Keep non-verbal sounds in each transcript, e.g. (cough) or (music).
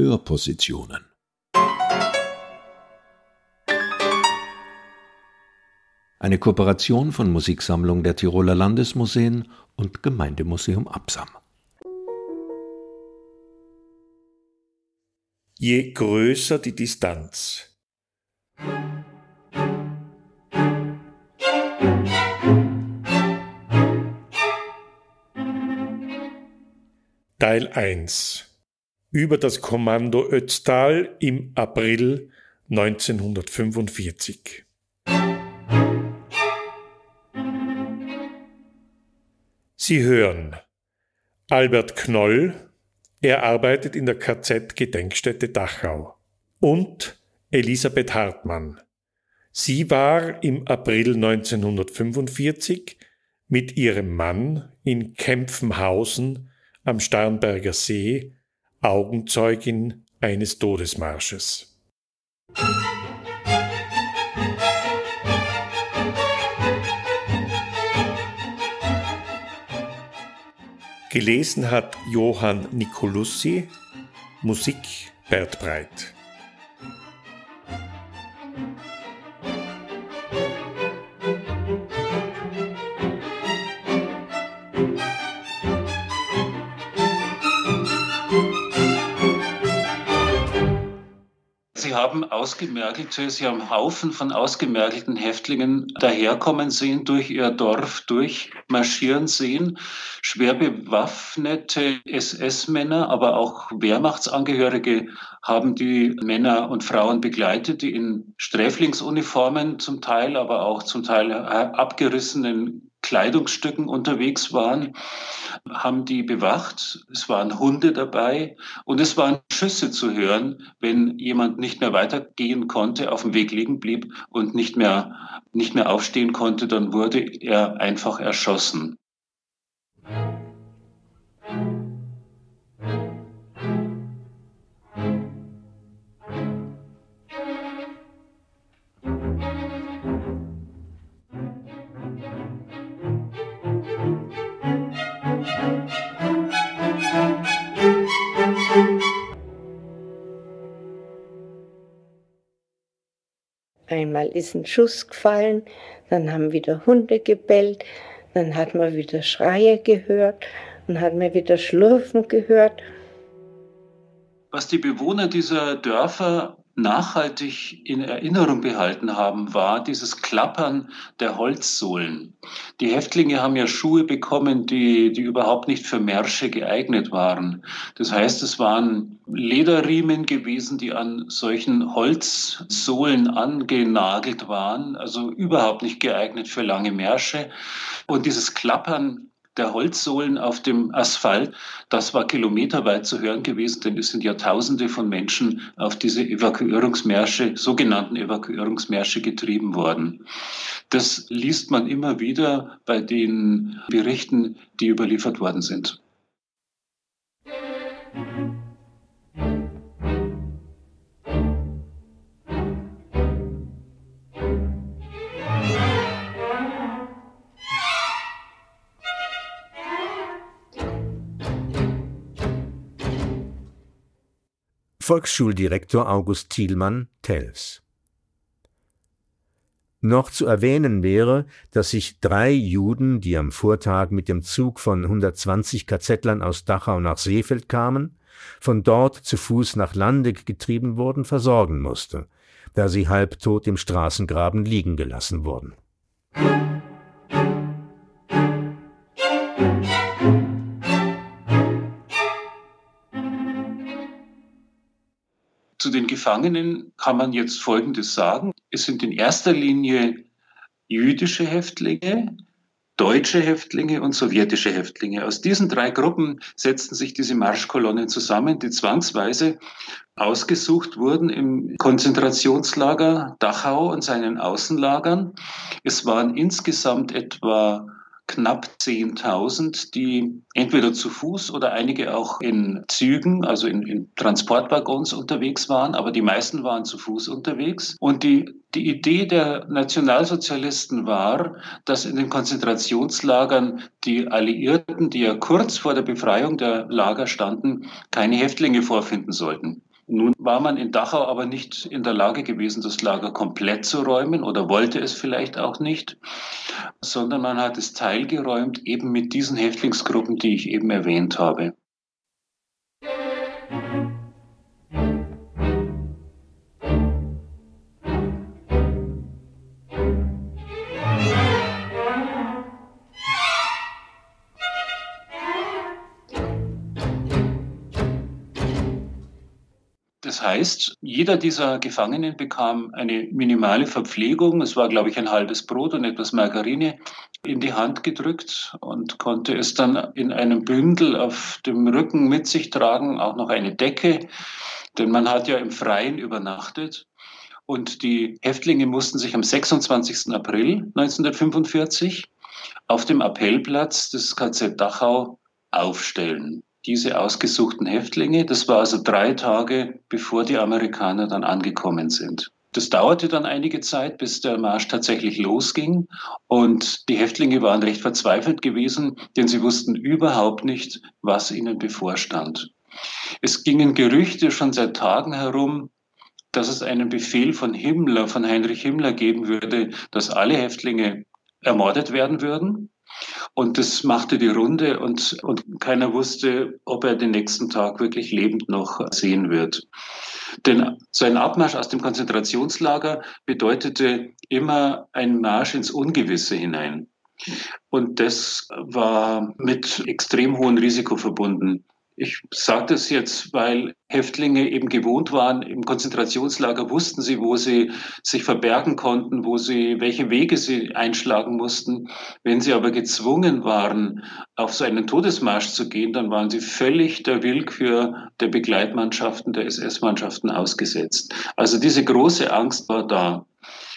Hörpositionen. Eine Kooperation von Musiksammlung der Tiroler Landesmuseen und Gemeindemuseum Absam. Je größer die Distanz. Teil 1 Über das Kommando Ötztal im April 1945 Sie hören Albert Knoll, er arbeitet in der KZ-Gedenkstätte Dachau, und Elisabeth Hartmann. Sie war im April 1945 mit ihrem Mann in Kempfenhausen am Starnberger See Augenzeugin eines Todesmarsches. Gelesen hat Johann Nicolussi, Musik Bert Breit. Haben ausgemergelte, Sie haben Haufen von ausgemergelten Häftlingen daherkommen sehen, durch ihr Dorf durchmarschieren sehen. Schwer bewaffnete SS-Männer, aber auch Wehrmachtsangehörige haben die Männer und Frauen begleitet, die in Sträflingsuniformen zum Teil, aber auch zum Teil abgerissenen Kleidungsstücken unterwegs waren, haben die bewacht. Es waren Hunde dabei und es waren Schüsse zu hören, wenn jemand nicht mehr weitergehen konnte, auf dem Weg liegen blieb und nicht mehr, nicht mehr aufstehen konnte, dann wurde er einfach erschossen. Einmal ist ein Schuss gefallen, dann haben wieder Hunde gebellt, dann hat man wieder Schreie gehört und hat man wieder Schlurfen gehört. Was die Bewohner dieser Dörfer nachhaltig in Erinnerung behalten haben, war dieses Klappern der Holzsohlen. Die Häftlinge haben ja Schuhe bekommen, die, die überhaupt nicht für Märsche geeignet waren. Das heißt, es waren Lederriemen gewesen, die an solchen Holzsohlen angenagelt waren, also überhaupt nicht geeignet für lange Märsche. Und dieses Klappern der Holzsohlen auf dem Asphalt, das war kilometerweit zu hören gewesen, denn es sind ja Tausende von Menschen auf diese Evakuierungsmärsche, sogenannten Evakuierungsmärsche getrieben worden. Das liest man immer wieder bei den Berichten, die überliefert worden sind. Volksschuldirektor August Thielmann, Telfs. Noch zu erwähnen wäre, dass sich drei Juden, die am Vortag mit dem Zug von 120 KZ-Lern aus Dachau nach Seefeld kamen, von dort zu Fuß nach Landeck getrieben wurden, versorgen musste, da sie halbtot im Straßengraben liegen gelassen wurden. Den Gefangenen kann man jetzt Folgendes sagen. Es sind in erster Linie jüdische Häftlinge, deutsche Häftlinge und sowjetische Häftlinge. Aus diesen drei Gruppen setzten sich diese Marschkolonnen zusammen, die zwangsweise ausgesucht wurden im Konzentrationslager Dachau und seinen Außenlagern. Es waren insgesamt etwa knapp 10.000, die entweder zu Fuß oder einige auch in Zügen, also in, in, Transportwaggons unterwegs waren, aber die meisten waren zu Fuß unterwegs. Und die, die Idee der Nationalsozialisten war, dass in den Konzentrationslagern die Alliierten, die ja kurz vor der Befreiung der Lager standen, keine Häftlinge vorfinden sollten. Nun war man in Dachau aber nicht in der Lage gewesen, das Lager komplett zu räumen oder wollte es vielleicht auch nicht, sondern man hat es teilgeräumt eben mit diesen Häftlingsgruppen, die ich eben erwähnt habe. Das heißt, jeder dieser Gefangenen bekam eine minimale Verpflegung. Es war, glaube ich, ein halbes Brot und etwas Margarine in die Hand gedrückt und konnte es dann in einem Bündel auf dem Rücken mit sich tragen, auch noch eine Decke, denn man hat ja im Freien übernachtet. Und die Häftlinge mussten sich am 26. April 1945 auf dem Appellplatz des KZ Dachau aufstellen diese ausgesuchten Häftlinge. Das war also drei Tage, bevor die Amerikaner dann angekommen sind. Das dauerte dann einige Zeit, bis der Marsch tatsächlich losging. Und die Häftlinge waren recht verzweifelt gewesen, denn sie wussten überhaupt nicht, was ihnen bevorstand. Es gingen Gerüchte schon seit Tagen herum, dass es einen Befehl von Himmler, von Heinrich Himmler geben würde, dass alle Häftlinge ermordet werden würden. Und das machte die Runde und, und keiner wusste, ob er den nächsten Tag wirklich lebend noch sehen wird. Denn so ein Abmarsch aus dem Konzentrationslager bedeutete immer ein Marsch ins Ungewisse hinein. Und das war mit extrem hohem Risiko verbunden. Ich sage das jetzt, weil Häftlinge eben gewohnt waren, im Konzentrationslager wussten sie, wo sie sich verbergen konnten, wo sie, welche Wege sie einschlagen mussten. Wenn sie aber gezwungen waren, auf so einen Todesmarsch zu gehen, dann waren sie völlig der Willkür der Begleitmannschaften, der SS-Mannschaften ausgesetzt. Also diese große Angst war da.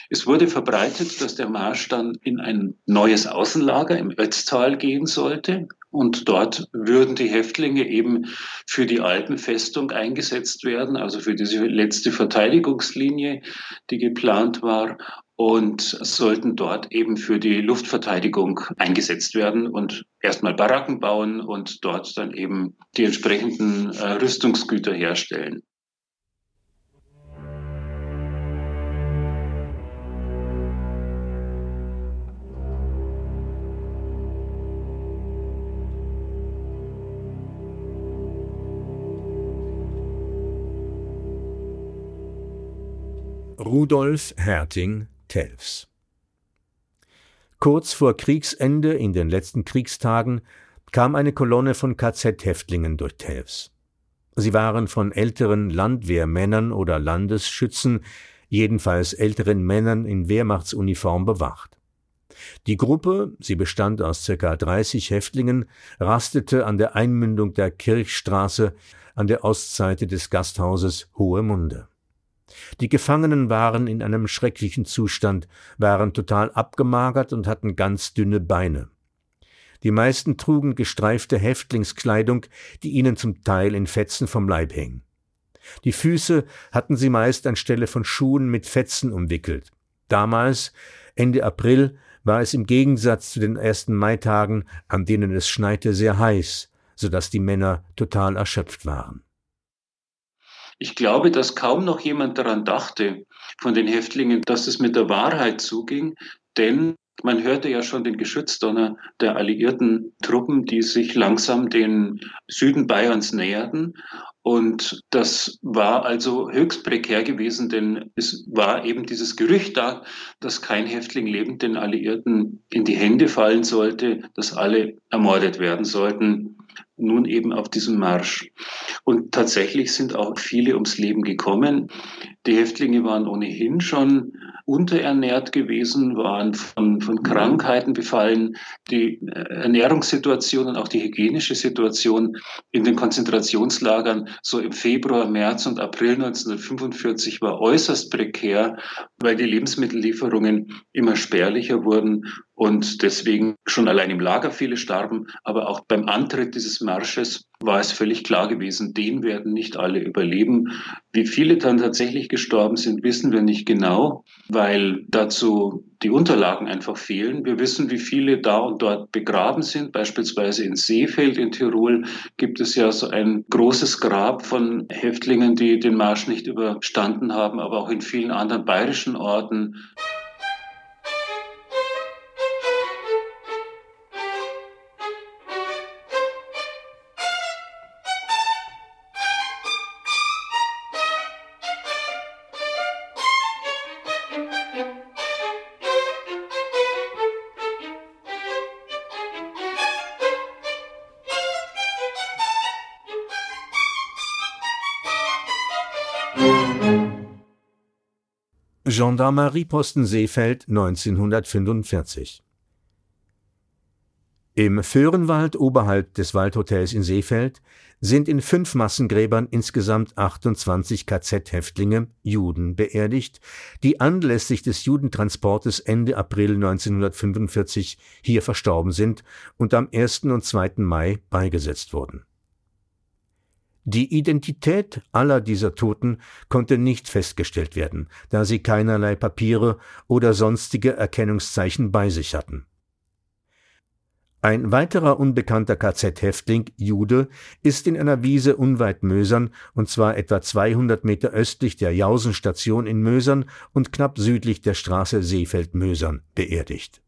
Es wurde verbreitet, dass der Marsch dann in ein neues Außenlager im Ötztal gehen sollte. Und dort würden die Häftlinge eben für die Alpenfestung eingesetzt werden, also für diese letzte Verteidigungslinie, die geplant war und sollten dort eben für die Luftverteidigung eingesetzt werden und erstmal Baracken bauen und dort dann eben die entsprechenden äh, Rüstungsgüter herstellen. Rudolf Herting Telfs Kurz vor Kriegsende in den letzten Kriegstagen kam eine Kolonne von KZ-Häftlingen durch Telfs. Sie waren von älteren Landwehrmännern oder Landesschützen, jedenfalls älteren Männern in Wehrmachtsuniform bewacht. Die Gruppe, sie bestand aus circa 30 Häftlingen, rastete an der Einmündung der Kirchstraße an der Ostseite des Gasthauses Hohe Munde. Die Gefangenen waren in einem schrecklichen Zustand, waren total abgemagert und hatten ganz dünne Beine. Die meisten trugen gestreifte Häftlingskleidung, die ihnen zum Teil in Fetzen vom Leib hing. Die Füße hatten sie meist anstelle von Schuhen mit Fetzen umwickelt. Damals, Ende April, war es im Gegensatz zu den ersten Maitagen, an denen es schneite, sehr heiß, so dass die Männer total erschöpft waren. Ich glaube, dass kaum noch jemand daran dachte von den Häftlingen, dass es mit der Wahrheit zuging, denn man hörte ja schon den Geschützdonner der alliierten Truppen, die sich langsam den Süden Bayerns näherten. Und das war also höchst prekär gewesen, denn es war eben dieses Gerücht da, dass kein Häftling lebend den Alliierten in die Hände fallen sollte, dass alle ermordet werden sollten nun eben auf diesem Marsch. Und tatsächlich sind auch viele ums Leben gekommen. Die Häftlinge waren ohnehin schon unterernährt gewesen, waren von, von Krankheiten befallen. Die Ernährungssituation und auch die hygienische Situation in den Konzentrationslagern so im Februar, März und April 1945 war äußerst prekär, weil die Lebensmittellieferungen immer spärlicher wurden und deswegen schon allein im Lager viele starben, aber auch beim Antritt dieses Marsches war es völlig klar gewesen, den werden nicht alle überleben. Wie viele dann tatsächlich gestorben sind, wissen wir nicht genau, weil dazu die Unterlagen einfach fehlen. Wir wissen, wie viele da und dort begraben sind. Beispielsweise in Seefeld in Tirol gibt es ja so ein großes Grab von Häftlingen, die den Marsch nicht überstanden haben, aber auch in vielen anderen bayerischen Orten. Gendarmerieposten Seefeld 1945 Im Föhrenwald oberhalb des Waldhotels in Seefeld sind in fünf Massengräbern insgesamt 28 KZ-Häftlinge, Juden, beerdigt, die anlässlich des Judentransportes Ende April 1945 hier verstorben sind und am 1. und 2. Mai beigesetzt wurden die Identität aller dieser Toten konnte nicht festgestellt werden, da sie keinerlei Papiere oder sonstige Erkennungszeichen bei sich hatten. Ein weiterer unbekannter KZ-Häftling, Jude, ist in einer Wiese unweit Mösern, und zwar etwa 200 Meter östlich der Jausenstation in Mösern und knapp südlich der Straße Seefeld-Mösern, beerdigt.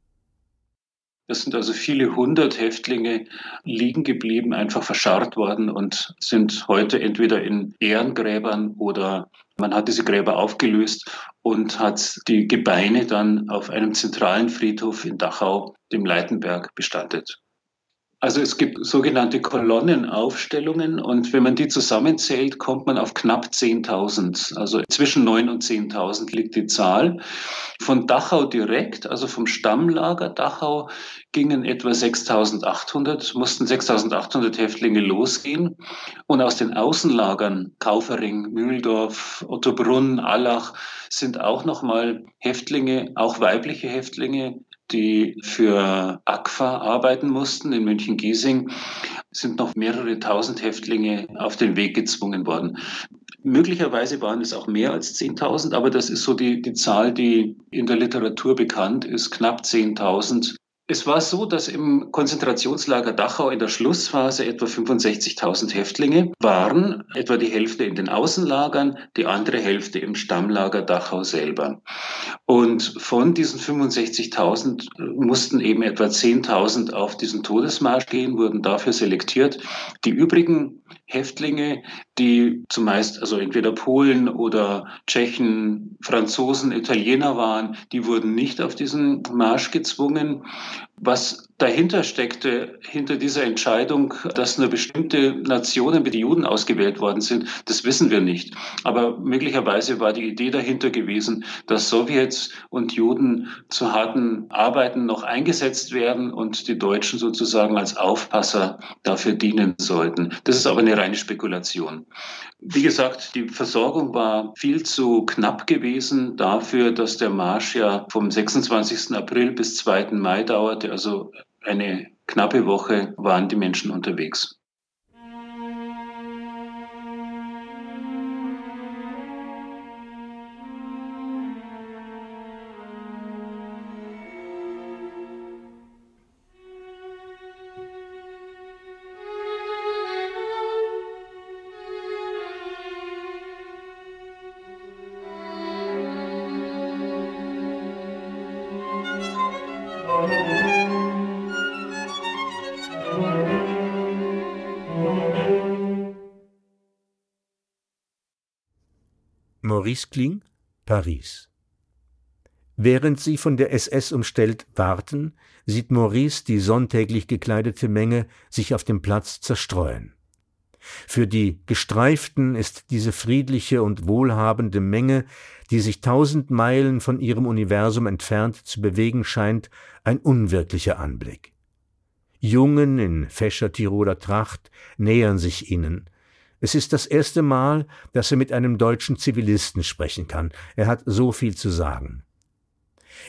Das sind also viele hundert Häftlinge liegen geblieben, einfach verscharrt worden und sind heute entweder in Ehrengräbern oder man hat diese Gräber aufgelöst und hat die Gebeine dann auf einem zentralen Friedhof in Dachau, dem Leitenberg, bestattet. Also es gibt sogenannte Kolonnenaufstellungen und wenn man die zusammenzählt, kommt man auf knapp 10.000. Also zwischen 9.000 und 10.000 liegt die Zahl. Von Dachau direkt, also vom Stammlager Dachau, gingen etwa 6.800, mussten 6.800 Häftlinge losgehen. Und aus den Außenlagern, Kaufering, Mühldorf, Ottobrunn, Allach, sind auch nochmal Häftlinge, auch weibliche Häftlinge die für ACFA arbeiten mussten in München-Giesing, sind noch mehrere tausend Häftlinge auf den Weg gezwungen worden. Möglicherweise waren es auch mehr als 10.000, aber das ist so die, die Zahl, die in der Literatur bekannt ist, knapp 10.000 es war so, dass im Konzentrationslager Dachau in der Schlussphase etwa 65.000 Häftlinge waren, etwa die Hälfte in den Außenlagern, die andere Hälfte im Stammlager Dachau selber. Und von diesen 65.000 mussten eben etwa 10.000 auf diesen Todesmarsch gehen, wurden dafür selektiert. Die übrigen Häftlinge, die zumeist also entweder Polen oder Tschechen, Franzosen, Italiener waren, die wurden nicht auf diesen Marsch gezwungen. Was dahinter steckte, hinter dieser Entscheidung, dass nur bestimmte Nationen wie die Juden ausgewählt worden sind, das wissen wir nicht. Aber möglicherweise war die Idee dahinter gewesen, dass Sowjets und Juden zu harten Arbeiten noch eingesetzt werden und die Deutschen sozusagen als Aufpasser dafür dienen sollten. Das ist aber eine reine Spekulation. Wie gesagt, die Versorgung war viel zu knapp gewesen dafür, dass der Marsch ja vom 26. April bis 2. Mai dauerte, also eine knappe Woche waren die Menschen unterwegs. Maurice Kling, Paris. Während sie von der SS umstellt warten, sieht Maurice die sonntäglich gekleidete Menge sich auf dem Platz zerstreuen. Für die Gestreiften ist diese friedliche und wohlhabende Menge, die sich tausend Meilen von ihrem Universum entfernt zu bewegen scheint, ein unwirklicher Anblick. Jungen in fescher Tiroler Tracht nähern sich ihnen, es ist das erste Mal, dass er mit einem deutschen Zivilisten sprechen kann. Er hat so viel zu sagen.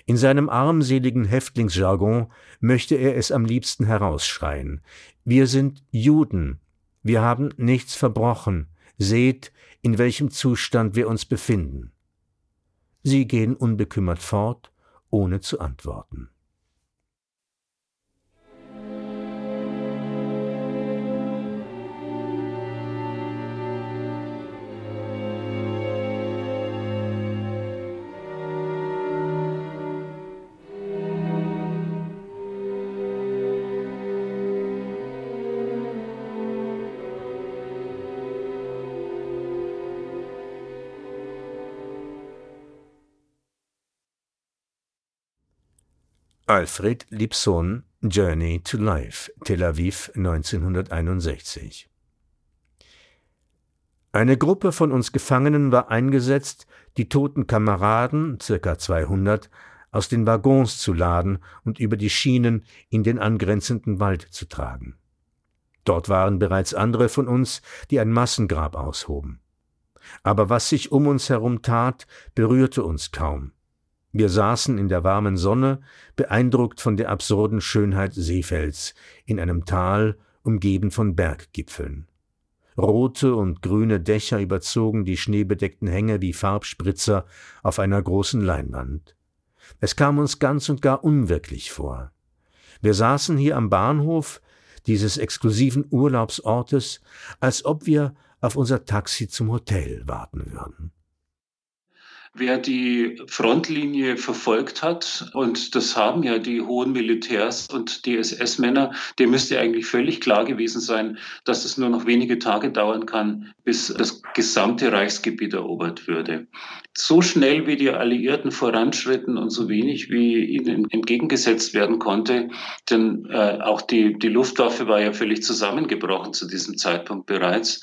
In seinem armseligen Häftlingsjargon möchte er es am liebsten herausschreien. Wir sind Juden. Wir haben nichts verbrochen. Seht, in welchem Zustand wir uns befinden. Sie gehen unbekümmert fort, ohne zu antworten. Alfred Lipson Journey to Life, Tel Aviv 1961 Eine Gruppe von uns Gefangenen war eingesetzt, die toten Kameraden, circa 200, aus den Waggons zu laden und über die Schienen in den angrenzenden Wald zu tragen. Dort waren bereits andere von uns, die ein Massengrab aushoben. Aber was sich um uns herum tat, berührte uns kaum. Wir saßen in der warmen Sonne, beeindruckt von der absurden Schönheit Seefelds, in einem Tal, umgeben von Berggipfeln. Rote und grüne Dächer überzogen die schneebedeckten Hänge wie Farbspritzer auf einer großen Leinwand. Es kam uns ganz und gar unwirklich vor. Wir saßen hier am Bahnhof dieses exklusiven Urlaubsortes, als ob wir auf unser Taxi zum Hotel warten würden. Wer die Frontlinie verfolgt hat, und das haben ja die hohen Militärs und die SS-Männer, dem müsste eigentlich völlig klar gewesen sein, dass es nur noch wenige Tage dauern kann, bis das gesamte Reichsgebiet erobert würde. So schnell wie die Alliierten voranschritten und so wenig wie ihnen entgegengesetzt werden konnte, denn äh, auch die, die Luftwaffe war ja völlig zusammengebrochen zu diesem Zeitpunkt bereits,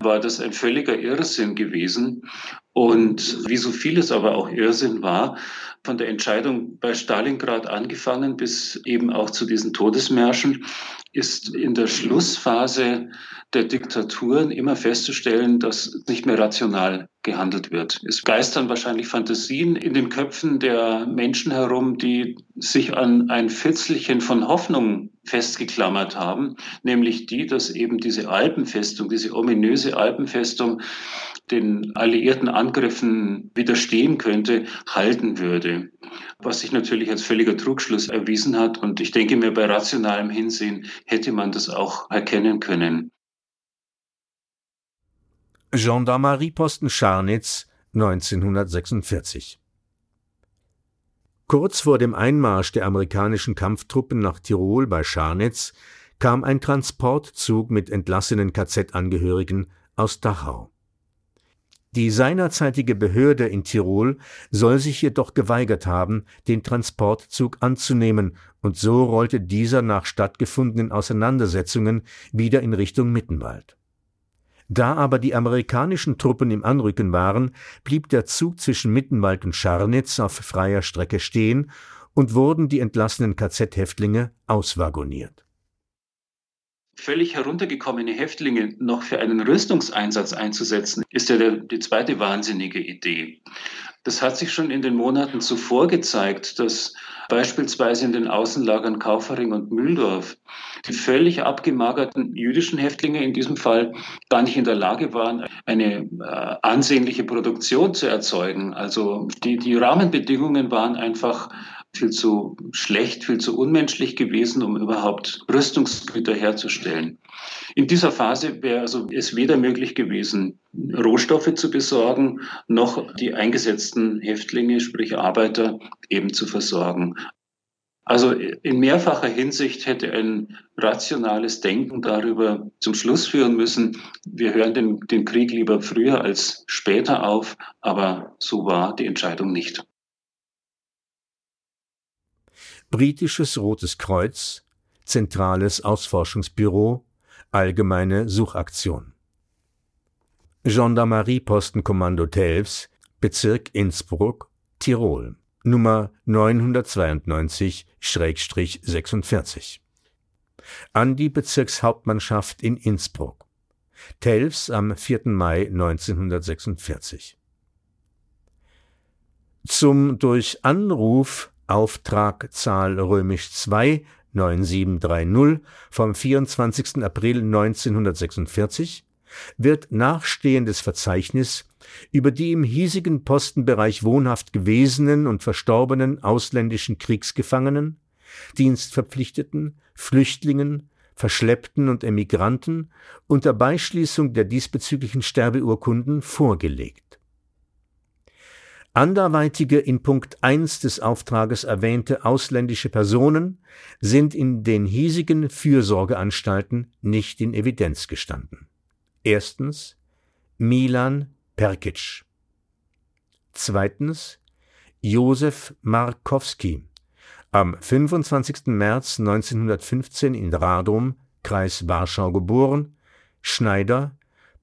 war das ein völliger Irrsinn gewesen. Und wie so vieles aber auch Irrsinn war, von der Entscheidung bei Stalingrad angefangen bis eben auch zu diesen Todesmärschen, ist in der Schlussphase der Diktaturen immer festzustellen, dass nicht mehr rational gehandelt wird. Es geistern wahrscheinlich Fantasien in den Köpfen der Menschen herum, die sich an ein Fitzelchen von Hoffnung festgeklammert haben, nämlich die, dass eben diese Alpenfestung, diese ominöse Alpenfestung den alliierten Angriffen widerstehen könnte, halten würde. Was sich natürlich als völliger Trugschluss erwiesen hat. Und ich denke mir, bei rationalem Hinsehen hätte man das auch erkennen können. Gendarmerieposten Scharnitz 1946 Kurz vor dem Einmarsch der amerikanischen Kampftruppen nach Tirol bei Scharnitz kam ein Transportzug mit entlassenen KZ-Angehörigen aus Dachau. Die seinerzeitige Behörde in Tirol soll sich jedoch geweigert haben, den Transportzug anzunehmen, und so rollte dieser nach stattgefundenen Auseinandersetzungen wieder in Richtung Mittenwald. Da aber die amerikanischen Truppen im Anrücken waren, blieb der Zug zwischen Mittenwald und Scharnitz auf freier Strecke stehen und wurden die entlassenen KZ-Häftlinge auswagoniert. Völlig heruntergekommene Häftlinge noch für einen Rüstungseinsatz einzusetzen, ist ja der, die zweite wahnsinnige Idee. Das hat sich schon in den Monaten zuvor gezeigt, dass beispielsweise in den Außenlagern Kaufering und Mühldorf die völlig abgemagerten jüdischen Häftlinge in diesem Fall gar nicht in der Lage waren, eine äh, ansehnliche Produktion zu erzeugen. Also die, die Rahmenbedingungen waren einfach viel zu schlecht, viel zu unmenschlich gewesen, um überhaupt Rüstungsgüter herzustellen. In dieser Phase wäre also es weder möglich gewesen, Rohstoffe zu besorgen, noch die eingesetzten Häftlinge, sprich Arbeiter, eben zu versorgen. Also in mehrfacher Hinsicht hätte ein rationales Denken darüber zum Schluss führen müssen, wir hören den, den Krieg lieber früher als später auf, aber so war die Entscheidung nicht. Britisches Rotes Kreuz, Zentrales Ausforschungsbüro, Allgemeine Suchaktion. Gendarmeriepostenkommando Telfs, Bezirk Innsbruck, Tirol, Nummer 992-46. An die Bezirkshauptmannschaft in Innsbruck. Telfs am 4. Mai 1946. zum durch Anruf Auftragzahl römisch 2 9730 vom 24. April 1946 wird nachstehendes Verzeichnis über die im hiesigen Postenbereich wohnhaft gewesenen und verstorbenen ausländischen Kriegsgefangenen, Dienstverpflichteten, Flüchtlingen, Verschleppten und Emigranten unter Beischließung der diesbezüglichen Sterbeurkunden vorgelegt. Anderweitige in Punkt 1 des Auftrages erwähnte ausländische Personen sind in den hiesigen Fürsorgeanstalten nicht in Evidenz gestanden. Erstens Milan Perkic. Zweitens Josef Markowski, am 25. März 1915 in Radom, Kreis Warschau geboren, Schneider,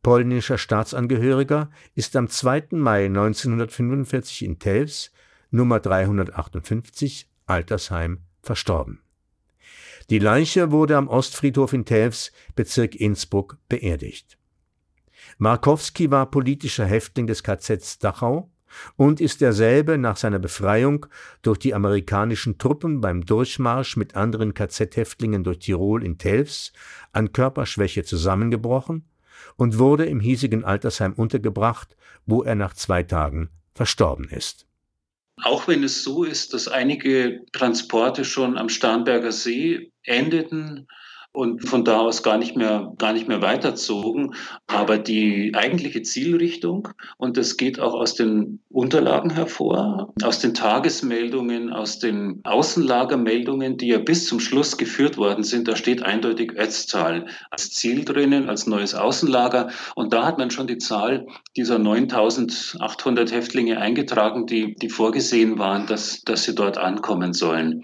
polnischer Staatsangehöriger, ist am 2. Mai 1945 in Telfs, Nummer 358, Altersheim, verstorben. Die Leiche wurde am Ostfriedhof in Telfs, Bezirk Innsbruck, beerdigt. Markowski war politischer Häftling des KZs Dachau und ist derselbe nach seiner Befreiung durch die amerikanischen Truppen beim Durchmarsch mit anderen KZ-Häftlingen durch Tirol in Telfs an Körperschwäche zusammengebrochen und wurde im hiesigen Altersheim untergebracht, wo er nach zwei Tagen verstorben ist. Auch wenn es so ist, dass einige Transporte schon am Starnberger See endeten, und von da aus gar nicht mehr, gar nicht mehr weiterzogen. Aber die eigentliche Zielrichtung, und das geht auch aus den Unterlagen hervor, aus den Tagesmeldungen, aus den Außenlagermeldungen, die ja bis zum Schluss geführt worden sind, da steht eindeutig Ötztal als Ziel drinnen, als neues Außenlager. Und da hat man schon die Zahl dieser 9800 Häftlinge eingetragen, die, die vorgesehen waren, dass, dass sie dort ankommen sollen.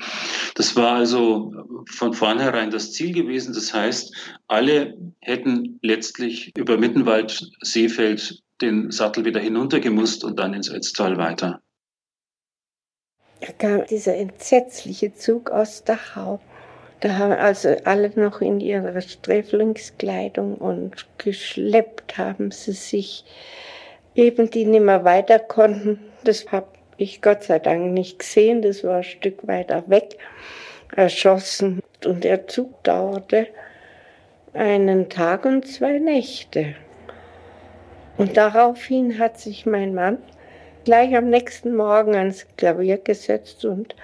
Das war also von vornherein das Ziel gewesen gewesen. Das heißt, alle hätten letztlich über Mittenwald, Seefeld den Sattel wieder hinuntergemusst und dann ins Ötztal weiter. Da kam dieser entsetzliche Zug aus Dachau. Da haben also alle noch in ihrer Sträflingskleidung und geschleppt haben sie sich, eben die nicht mehr weiter konnten. Das habe ich Gott sei Dank nicht gesehen, das war ein Stück weiter weg, erschossen und der Zug dauerte einen Tag und zwei Nächte. Und daraufhin hat sich mein Mann gleich am nächsten Morgen ans Klavier gesetzt und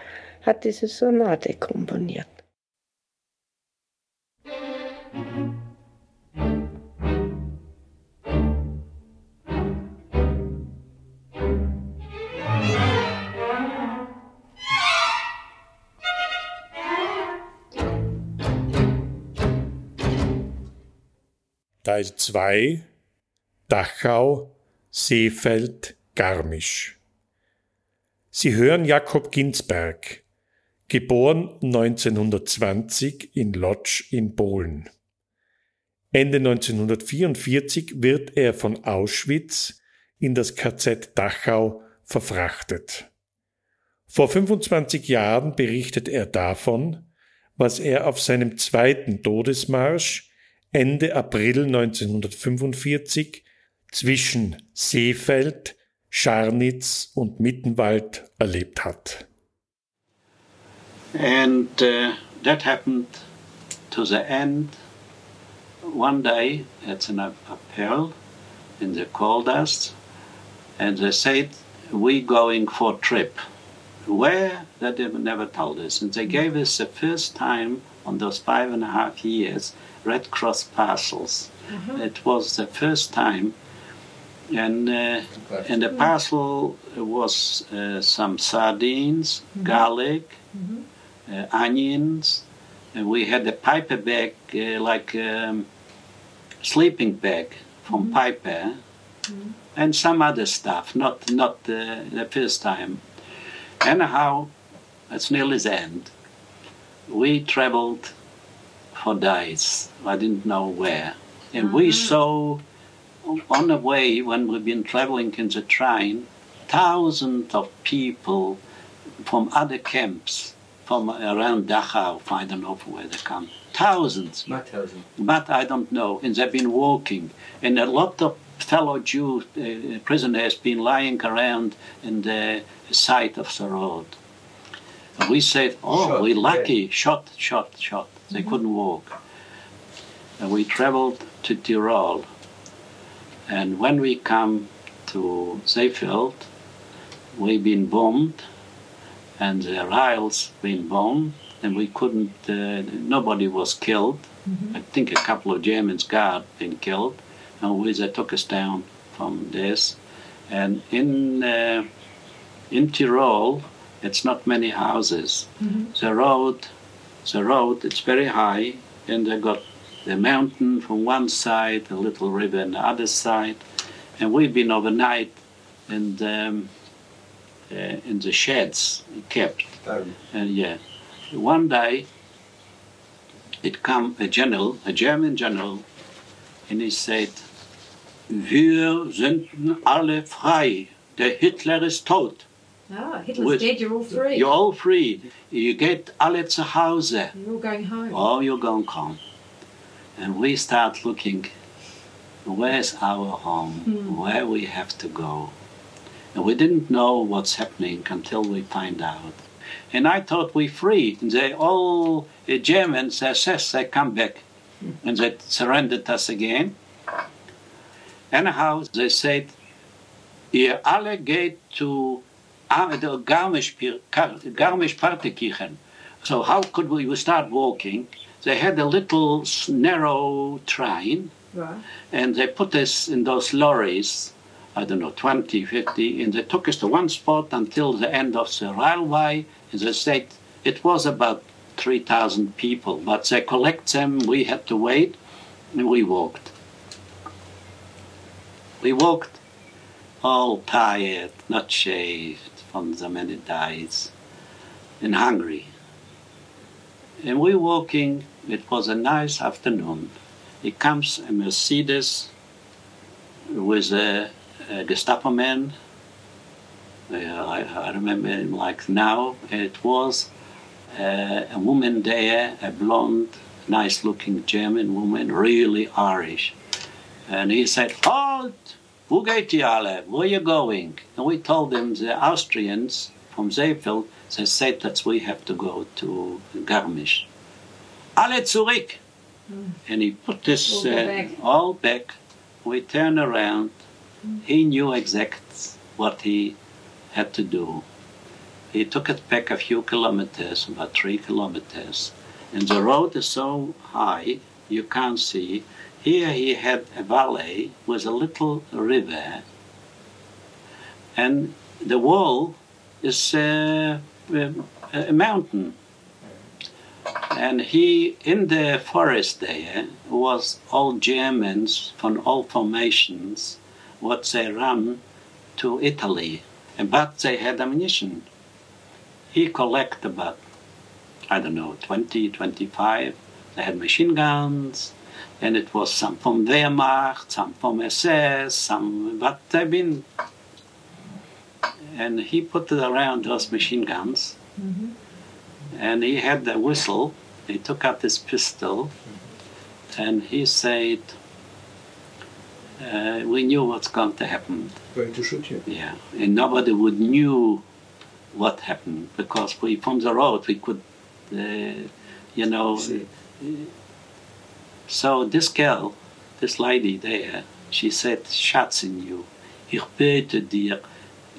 hat diese Sonate komponiert. Teil 2 Dachau, Seefeld, Garmisch. Sie hören Jakob Ginsberg, geboren 1920 in Lodz in Polen. Ende 1944 wird er von Auschwitz in das KZ Dachau verfrachtet. Vor 25 Jahren berichtet er davon, was er auf seinem zweiten Todesmarsch Ende April 1945 zwischen Seefeld, Scharnitz und Mittenwald erlebt hat. And uh, that happened to the end. One day at an appel in the called us and they said, we going for trip. Where? That they never told us. And they gave us the first time on those five and a half years Red Cross parcels. Mm-hmm. It was the first time, and uh, and the parcel was uh, some sardines, mm-hmm. garlic, mm-hmm. uh, onions, and we had a Piper bag uh, like um, sleeping bag from mm-hmm. Piper, mm-hmm. and some other stuff. Not not the first time. Anyhow, it's nearly the end. We traveled for days. I didn't know where. And we mm-hmm. saw on the way when we've been traveling in the train, thousands of people from other camps from around Dachau, I don't know from where they come. Thousands. Not thousands. But I don't know. And they've been walking. And a lot of fellow Jew uh, prisoners been lying around in the side of the road. And we said, oh, Shot, we lucky, yeah. shot, shot, shot. They couldn't walk. And we traveled to Tyrol. And when we come to Seefeld, we've been bombed, and the rails been bombed, and we couldn't. Uh, nobody was killed. I think a couple of Germans guard been killed, and we, they took us down from this. And in uh, in Tyrol, it's not many houses. The road, the road, it's very high, and they got the mountain from one side, a little river on the other side, and we've been overnight in um, uh, in the sheds kept. And yeah, one day it come a general, a German general, and he said, "Wir sind alle frei. Der Hitler ist tot. Ah, Hitler's dead, you're all free. You're all free. You get alle zu Hause. You're all going home. Oh, you're going home. And we start looking, where's our home? Where we have to go? And we didn't know what's happening until we find out. And I thought we're free. And they all, the Germans, SS, they come back. And they surrendered us again. Anyhow, they said, ihr alle geht zu The Garmisch, Partenkirchen. So how could we, we start walking? They had a little narrow train, Right. and they put us in those lorries, I don't know, 20, 50, and they took us to one spot until the end of the railway. And they said it was about 3,000 people, but they collect them, we had to wait, and we walked. We walked all tired, not shaved from the many days, and hungry. And we walking, it was a nice afternoon. It comes a Mercedes with a, a Gestapo man. Uh, I, I remember him like now. It was uh, a woman there, a blonde, nice looking German woman, really Irish. And he said, Halt! Wo geht ihr alle? Where are you going? And we told them the Austrians from Seefeld, they said that we have to go to Garmisch. Alle zurück! And he put this uh, back. all back. We turned around. He knew exact what he had to do. He took it back a few kilometers, about three kilometers. And the road is so high, you can't see. Here he had a valley with a little river, and the wall is uh, a, a mountain. And he, in the forest there, was all Germans from all formations, what they run to Italy. But they had ammunition. He collected about, I don't know, 20, 25. They had machine guns, and it was some from Wehrmacht, some from SS, some, but they've been. And he put it around those machine guns, and he had the whistle. He took out his pistol, and he said, uh, "We knew what's going to happen." Going to shoot you. Yeah, and nobody would knew what happened because we from the road we could, uh, you know. See. So this girl, this lady there, she said, Schatz in you, ich bete dir,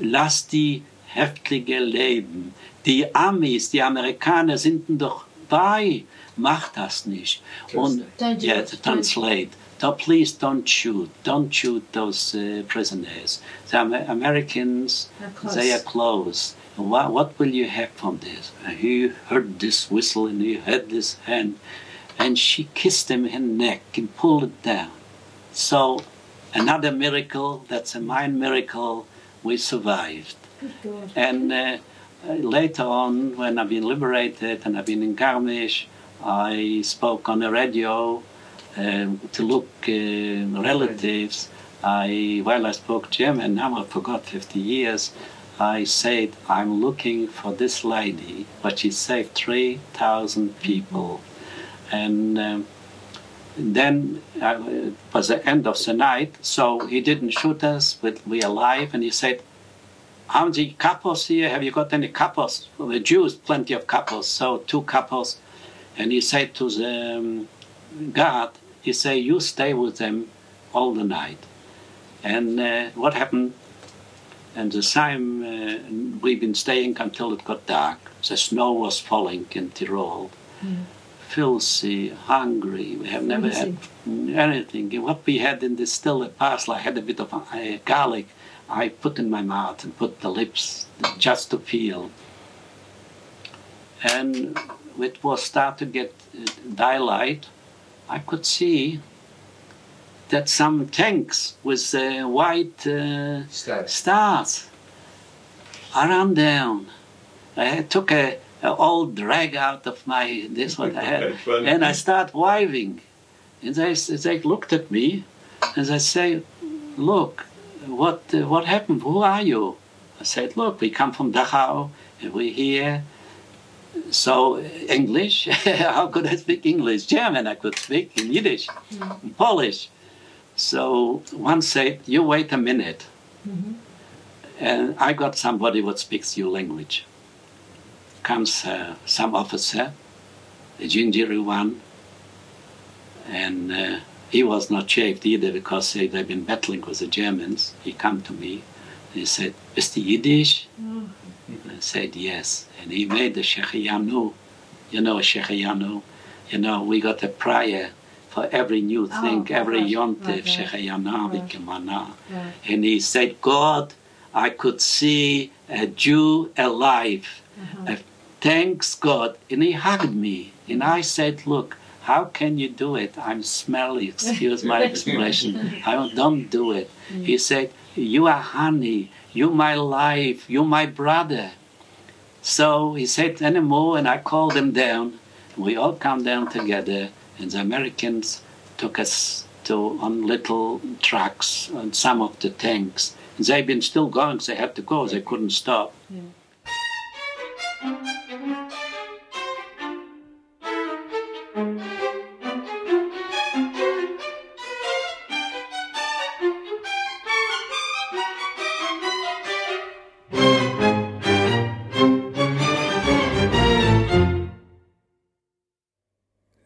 lass die Häftlinge leben. Die Amis, die Amerikaner sind doch bei, mach das nicht. Und Don't yeah, translate. Please don't shoot. Don't shoot those uh, prisoners. The Amer- Americans, they are close. What, what will you have from this? He heard this whistle and he had this hand, and she kissed him in the neck and pulled it down. So another miracle. That's a mine miracle. We survived. And uh, uh, later on, when I've been liberated and I've been in Garmisch, I spoke on the radio um, to look uh, relatives. I while I spoke German, now I forgot 50 years. I said I'm looking for this lady, but she saved 3,000 people, and um, then uh, it was the end of the night, so he didn't shoot us, but we alive, and he said, how many couples here? Have you got any couples? Well, the Jews, plenty of couples, so two couples. And he said to the um, guard, he said, you stay with them all the night. And uh, what happened? And the time uh, we've been staying until it got dark. The snow was falling in Tyrol. Filthy, hungry. We have never had anything. What we had in the still parcel, I had a bit of uh, garlic. I put in my mouth and put the lips just to feel. And it was start to get uh, daylight. I could see that some tanks with uh, white uh, stars. I ran down. I took a, a old drag out of my this what I had, (laughs) and I start waving. And they they looked at me, and they say, "Look, what uh, what happened? Who are you?" I said, "Look, we come from Dachau, and we're here." So English? (laughs) How could I speak English? German I could speak, in Yiddish, in Polish. So one said, "You wait a minute," and I got somebody what speaks your language. Comes uh, some officer, a gingery one, and uh, he was not shaved either because they, they've been battling with the Germans. He come to me, he said, "Is the Yiddish?" I said yes, and he made the Shechayanu. You know Shechayanu. You know we got a prayer for every new thing, Oh, every yontif, right, right. Shechayana, Right. Vikimana. And he said, God, I could see a Jew alive. Uh-huh. Uh, thanks God. And he hugged me. And I said, Look, how can you do it? I'm smelly, excuse my (laughs) expression. (laughs) I don't do it. He said, You are honey. You my life. You my brother. So he said anymore, and I called him down. We all come down together, and the Americans took us to on little trucks on some of the tanks. And they've been still going. They had to go. They couldn't stop.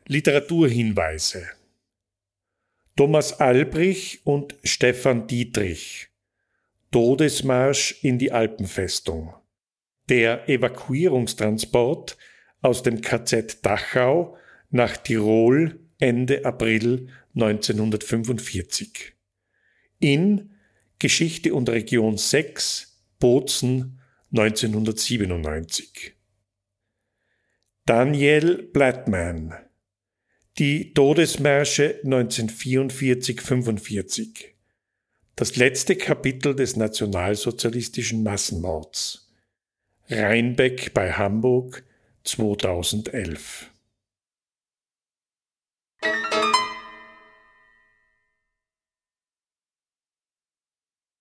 Literaturhinweise. Thomas Albrich und Stefan Dietrich. Todesmarsch in die Alpenfestung Der Evakuierungstransport aus dem KZ Dachau nach Tirol Ende April 1945 in Geschichte und Region 6 Bozen 1997 Daniel Blattman Die Todesmärsche 1944-45 Das letzte Kapitel des nationalsozialistischen Massenmords Rheinbeck bei Hamburg 2011